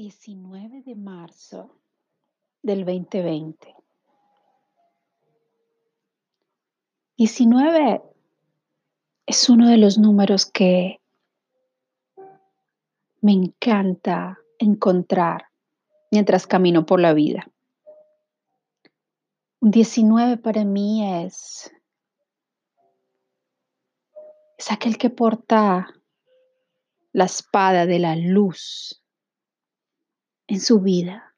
19 de marzo del 2020. 19 es uno de los números que me encanta encontrar mientras camino por la vida. Un 19 para mí es, es aquel que porta la espada de la luz en su vida.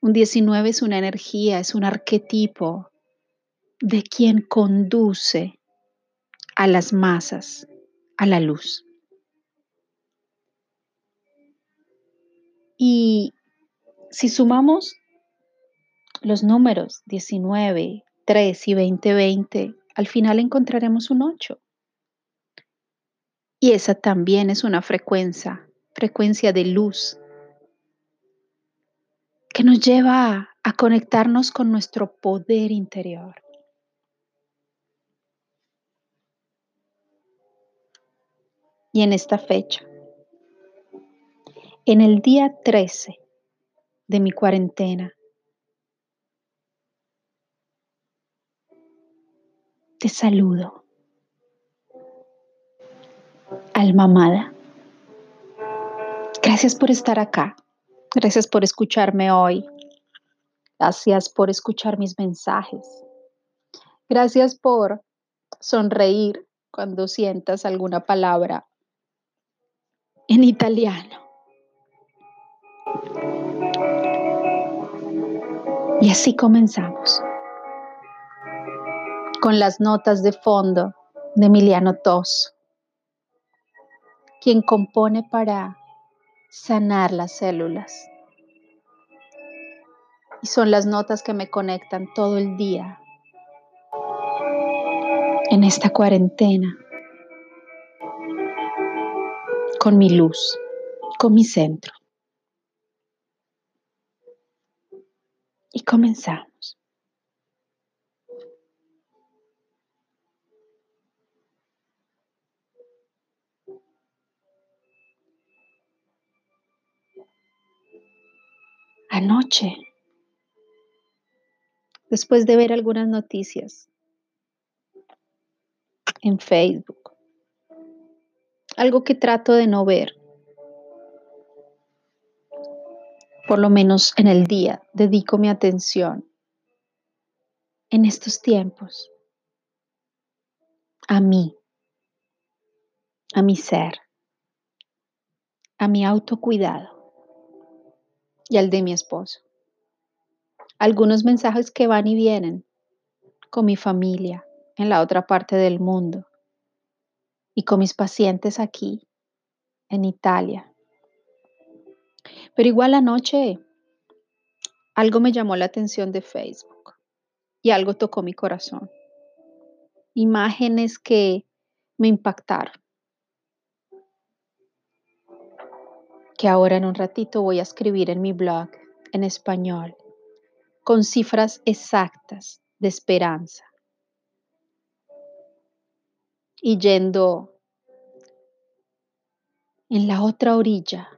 Un 19 es una energía, es un arquetipo de quien conduce a las masas a la luz. Y si sumamos los números 19, 3 y 2020, al final encontraremos un 8. Y esa también es una frecuencia, frecuencia de luz, que nos lleva a conectarnos con nuestro poder interior. Y en esta fecha, en el día 13 de mi cuarentena, te saludo. Alma amada, gracias por estar acá. Gracias por escucharme hoy. Gracias por escuchar mis mensajes. Gracias por sonreír cuando sientas alguna palabra en italiano. Y así comenzamos con las notas de fondo de Emiliano Tos, quien compone para sanar las células. Y son las notas que me conectan todo el día en esta cuarentena con mi luz, con mi centro. Y comenzamos. Anoche, después de ver algunas noticias en Facebook, algo que trato de no ver, por lo menos en el día, dedico mi atención en estos tiempos a mí, a mi ser, a mi autocuidado y al de mi esposo. Algunos mensajes que van y vienen con mi familia en la otra parte del mundo y con mis pacientes aquí en Italia pero igual anoche algo me llamó la atención de Facebook y algo tocó mi corazón. Imágenes que me impactaron. Que ahora en un ratito voy a escribir en mi blog en español con cifras exactas de esperanza. Y yendo en la otra orilla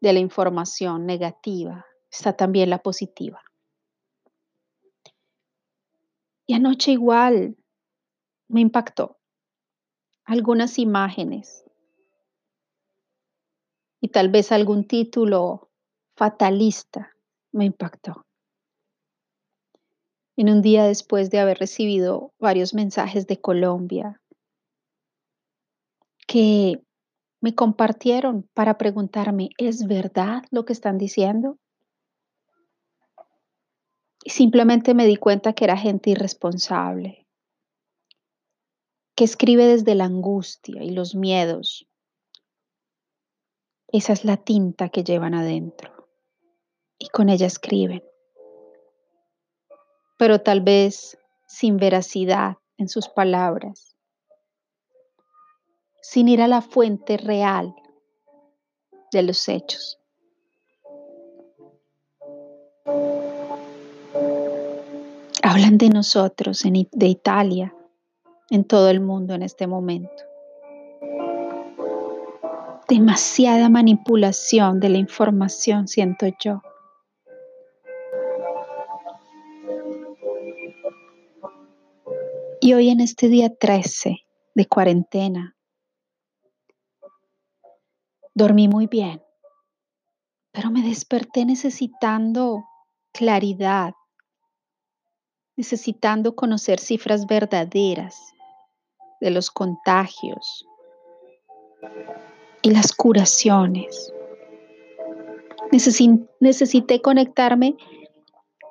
de la información negativa está también la positiva. Y anoche igual me impactó algunas imágenes y tal vez algún título fatalista me impactó. En un día después de haber recibido varios mensajes de Colombia que me compartieron para preguntarme, ¿es verdad lo que están diciendo? Y simplemente me di cuenta que era gente irresponsable, que escribe desde la angustia y los miedos. Esa es la tinta que llevan adentro y con ella escriben. Pero tal vez sin veracidad en sus palabras sin ir a la fuente real de los hechos. Hablan de nosotros, de Italia, en todo el mundo en este momento. Demasiada manipulación de la información, siento yo. Y hoy en este día 13 de cuarentena, dormí muy bien, pero me desperté necesitando claridad, necesitando conocer cifras verdaderas de los contagios y las curaciones. necesité conectarme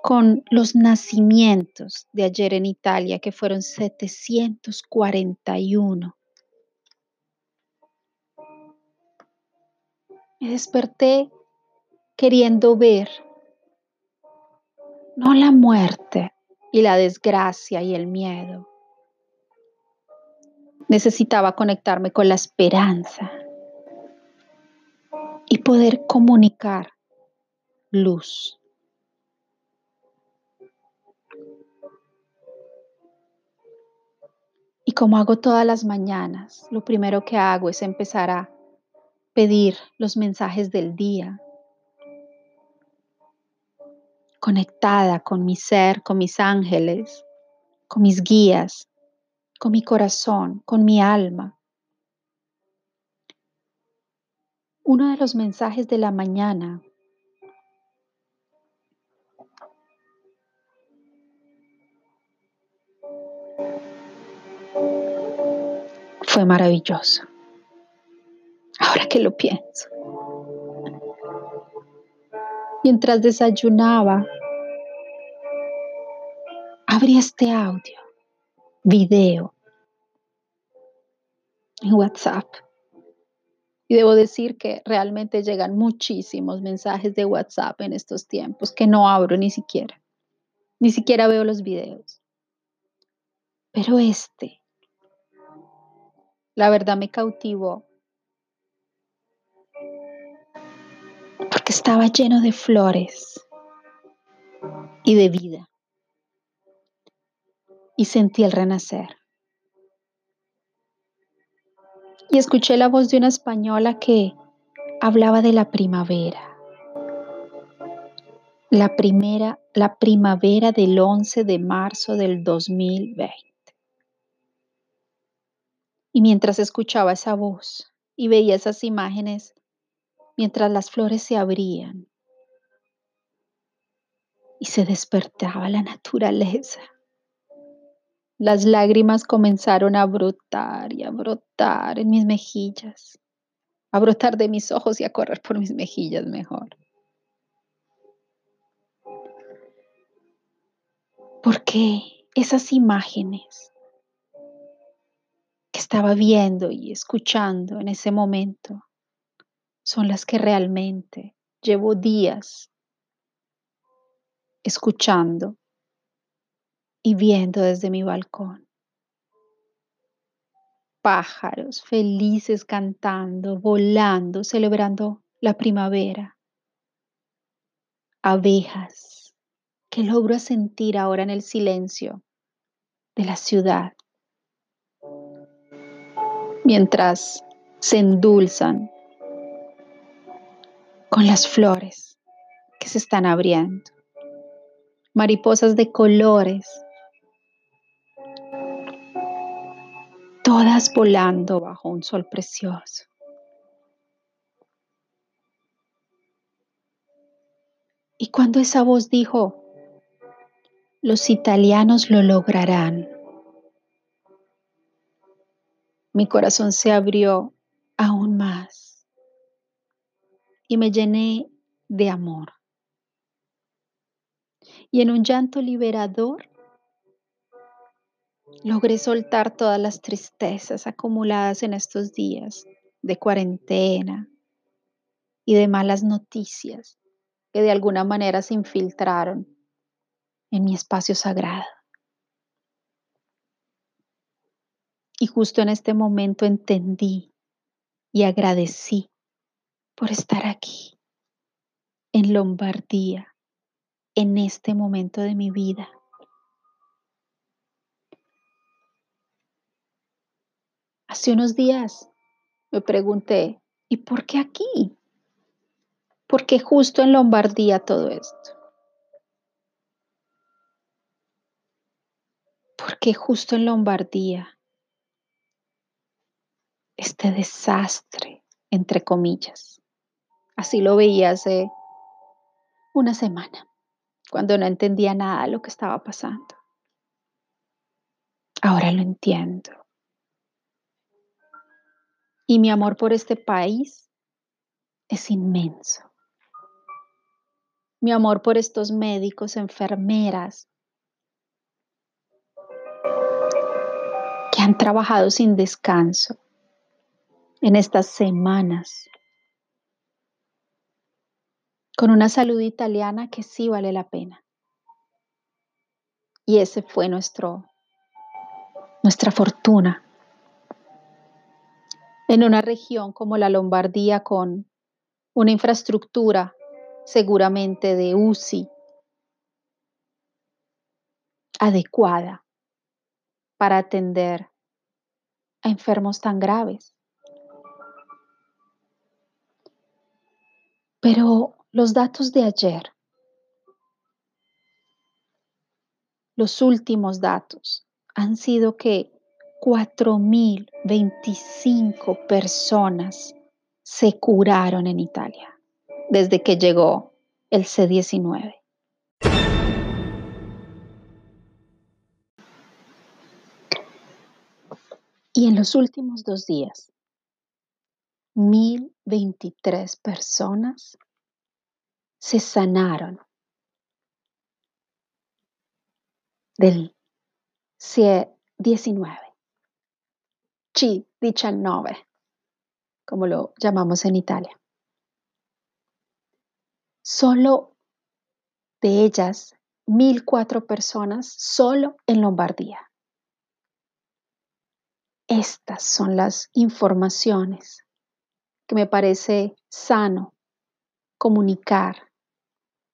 con los nacimientos de ayer en Italia, que fueron 741. Me desperté queriendo ver no la muerte y la desgracia y el miedo. Necesitaba conectarme con la esperanza y poder comunicar luz. Y como hago todas las mañanas, lo primero que hago es empezar a pedir los mensajes del día, conectada con mi ser, con mis ángeles, con mis guías, con mi corazón, con mi alma. Uno de los mensajes de la mañana fue maravilloso. Ahora que lo pienso. Mientras desayunaba, abrí este audio, video, en WhatsApp. Y debo decir que realmente llegan muchísimos mensajes de WhatsApp en estos tiempos que no abro ni siquiera. Ni siquiera veo los videos. Pero este, la verdad me cautivó. Porque estaba lleno de flores y de vida. Y sentí el renacer. Y escuché la voz de una española que hablaba de la primavera. La primera, la primavera del 11 de marzo del 2020. Y mientras escuchaba esa voz y veía esas imágenes, mientras las flores se abrían y se despertaba la naturaleza, las lágrimas comenzaron a brotar y a brotar en mis mejillas, a brotar de mis ojos y a correr por mis mejillas mejor. Porque esas imágenes que estaba viendo y escuchando en ese momento son las que realmente llevo días escuchando y viendo desde mi balcón. Pájaros felices cantando, volando, celebrando la primavera. Abejas que logro sentir ahora en el silencio de la ciudad. Mientras se endulzan con las flores que se están abriendo. Mariposas de colores todas volando bajo un sol precioso. Y cuando esa voz dijo, los italianos lo lograrán, mi corazón se abrió aún más y me llené de amor. Y en un llanto liberador logré soltar todas las tristezas acumuladas en estos días de cuarentena y de malas noticias que de alguna manera se infiltraron en mi espacio sagrado. Y justo en este momento entendí y agradecí por estar aquí, en Lombardía, en este momento de mi vida Hace unos días me pregunté ¿Y por qué aquí? ¿Por qué justo en Lombardía todo esto? ¿Por qué justo en Lombardía este desastre, entre comillas? Así lo veía hace una semana, cuando no entendía nada de lo que estaba pasando. Ahora lo entiendo. Y mi amor por este país es inmenso. Mi amor por estos médicos, enfermeras, que han trabajado sin descanso en estas semanas con una salud italiana que sí vale la pena. Y ese fue nuestro nuestra fortuna en una región como la Lombardía con una infraestructura seguramente de UCI adecuada para atender a enfermos tan graves. Pero los datos de ayer, los últimos datos, han sido que 4.025 personas se curaron en Italia desde que llegó el C-19. Y en los últimos dos días, 1.023 personas se sanaron del C-19. C-19, como lo llamamos en Italia. Solo de ellas, 1.004 personas solo en Lombardía. Estas son las informaciones que me parece sano comunicar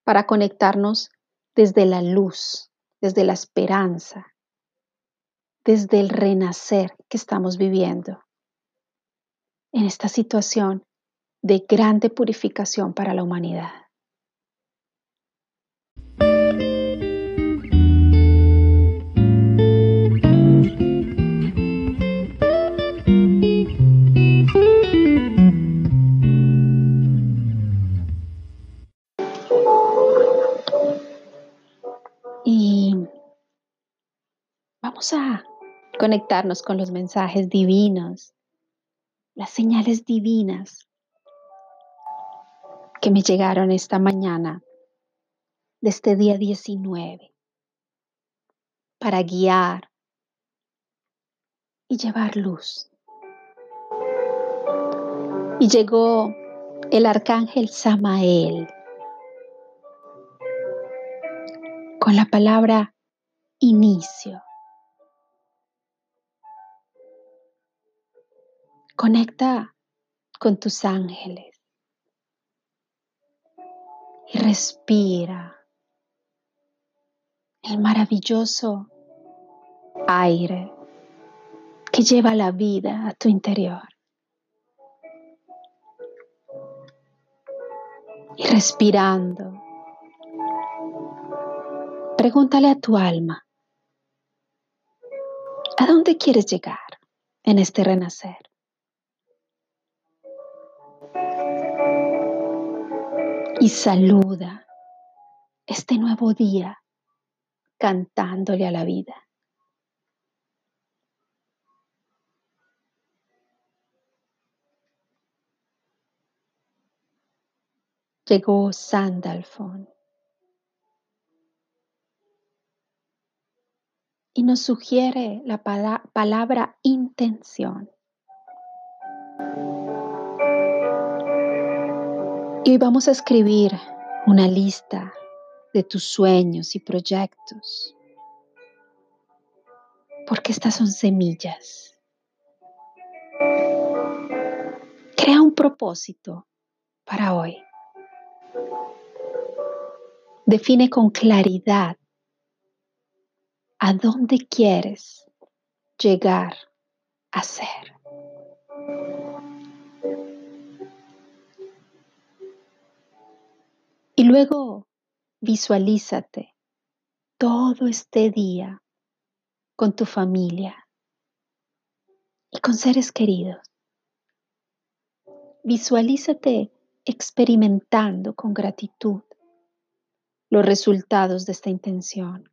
para conectarnos desde la luz, desde la esperanza, desde el renacer que estamos viviendo en esta situación de grande purificación para la humanidad. Conectarnos con los mensajes divinos, las señales divinas que me llegaron esta mañana de este día 19 para guiar y llevar luz. Y llegó el arcángel Samael con la palabra inicio. Conecta con tus ángeles y respira el maravilloso aire que lleva la vida a tu interior. Y respirando, pregúntale a tu alma, ¿a dónde quieres llegar en este renacer? Y saluda este nuevo día cantándole a la vida. Llegó Sandalfon y nos sugiere la palabra intención. Y hoy vamos a escribir una lista de tus sueños y proyectos, porque estas son semillas. Crea un propósito para hoy. Define con claridad a dónde quieres llegar a ser. Y luego visualízate todo este día con tu familia y con seres queridos. Visualízate experimentando con gratitud los resultados de esta intención.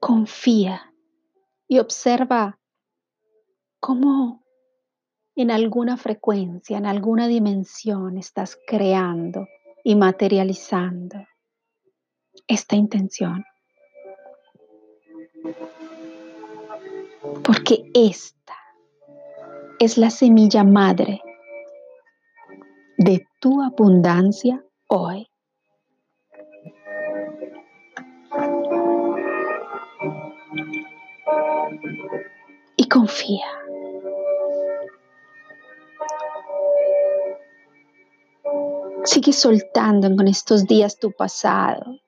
Confía y observa cómo en alguna frecuencia, en alguna dimensión estás creando y materializando esta intención. Porque esta es la semilla madre de tu abundancia hoy. Y confía. Sigue soltando en estos días tu pasado.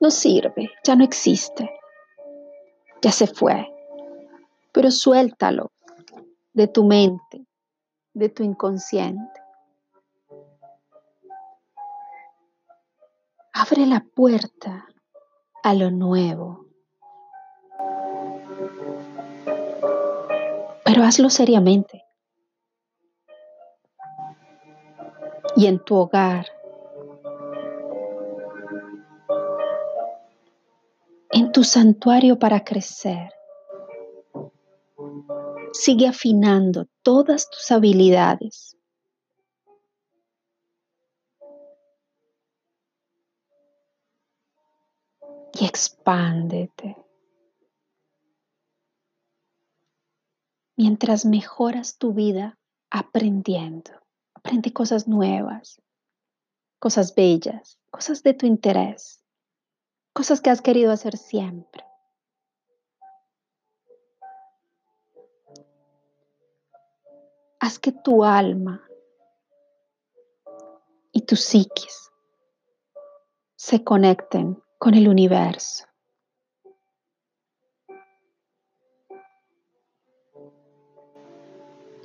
No sirve, ya no existe. Ya se fue. Pero suéltalo de tu mente, de tu inconsciente. Abre la puerta a lo nuevo. Pero hazlo seriamente. Y en tu hogar, tu santuario para crecer, sigue afinando todas tus habilidades. Y expándete. Mientras mejoras tu vida aprendiendo, aprende cosas nuevas, cosas bellas, cosas de tu interés, cosas que has querido hacer siempre. Haz que tu alma y tu psiquis se conecten con el universo.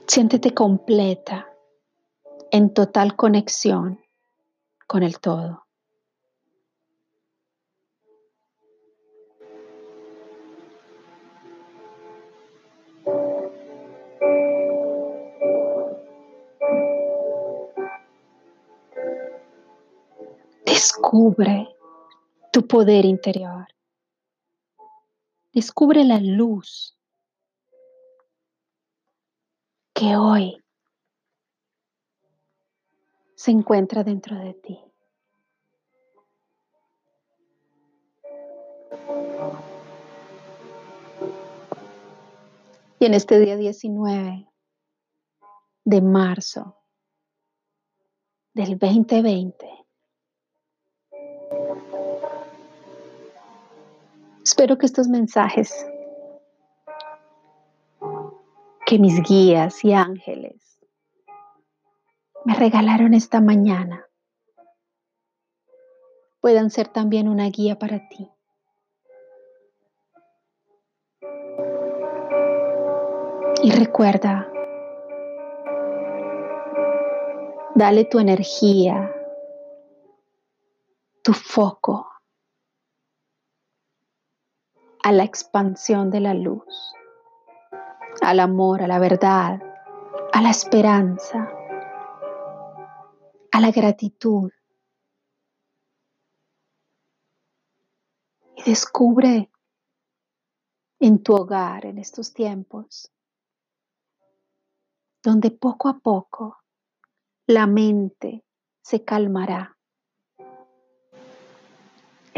Siéntete completa, en total conexión con el todo. Descubre tu poder interior. Descubre la luz que hoy se encuentra dentro de ti. Y en este día 19 de marzo del 2020, Espero que estos mensajes que mis guías y ángeles me regalaron esta mañana puedan ser también una guía para ti. Y recuerda, dale tu energía, tu foco a la expansión de la luz, al amor, a la verdad, a la esperanza, a la gratitud. Y descubre en tu hogar en estos tiempos, donde poco a poco la mente se calmará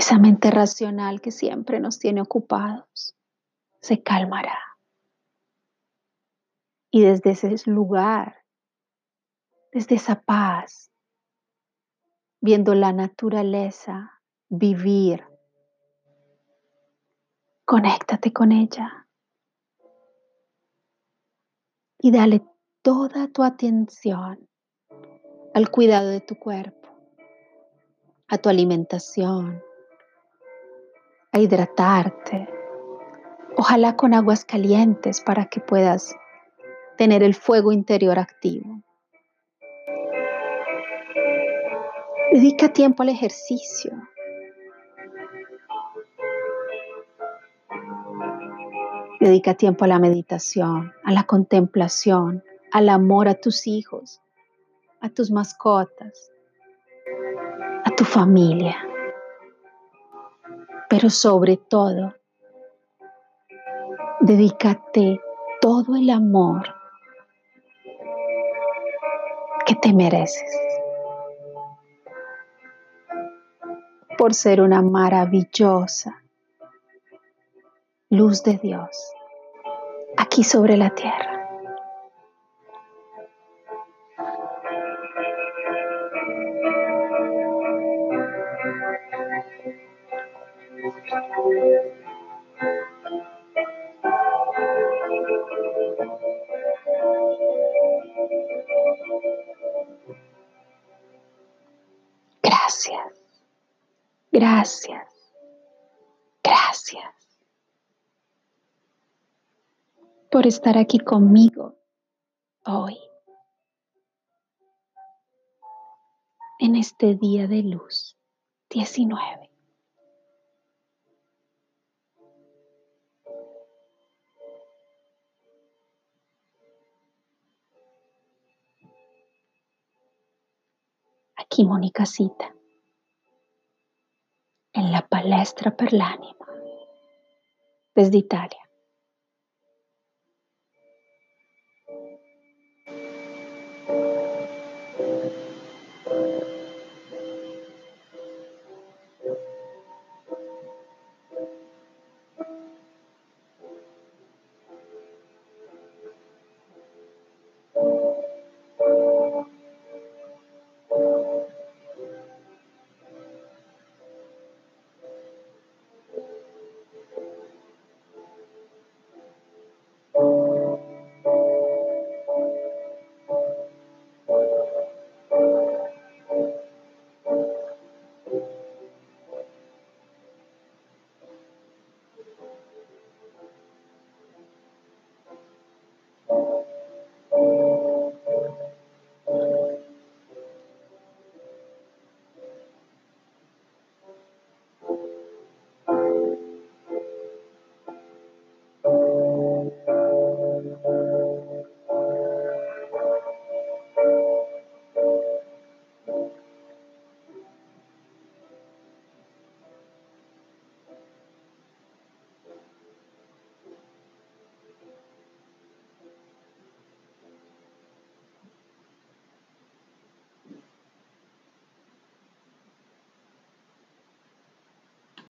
esa mente racional que siempre nos tiene ocupados se calmará. Y desde ese lugar, desde esa paz, viendo la naturaleza vivir, conéctate con ella y dale toda tu atención al cuidado de tu cuerpo, a tu alimentación, a hidratarte. Ojalá con aguas calientes para que puedas tener el fuego interior activo. Dedica tiempo al ejercicio. Dedica tiempo a la meditación, a la contemplación, al amor a tus hijos, a tus mascotas, a tu familia. Pero sobre todo, dedícate todo el amor que te mereces. Por ser una maravillosa luz de Dios aquí sobre la tierra. Gracias, gracias, gracias. por estar aquí conmigo hoy, en este día de luz 19. Aquí Mónica Cita, en la palestra per l'anima, desde Italia.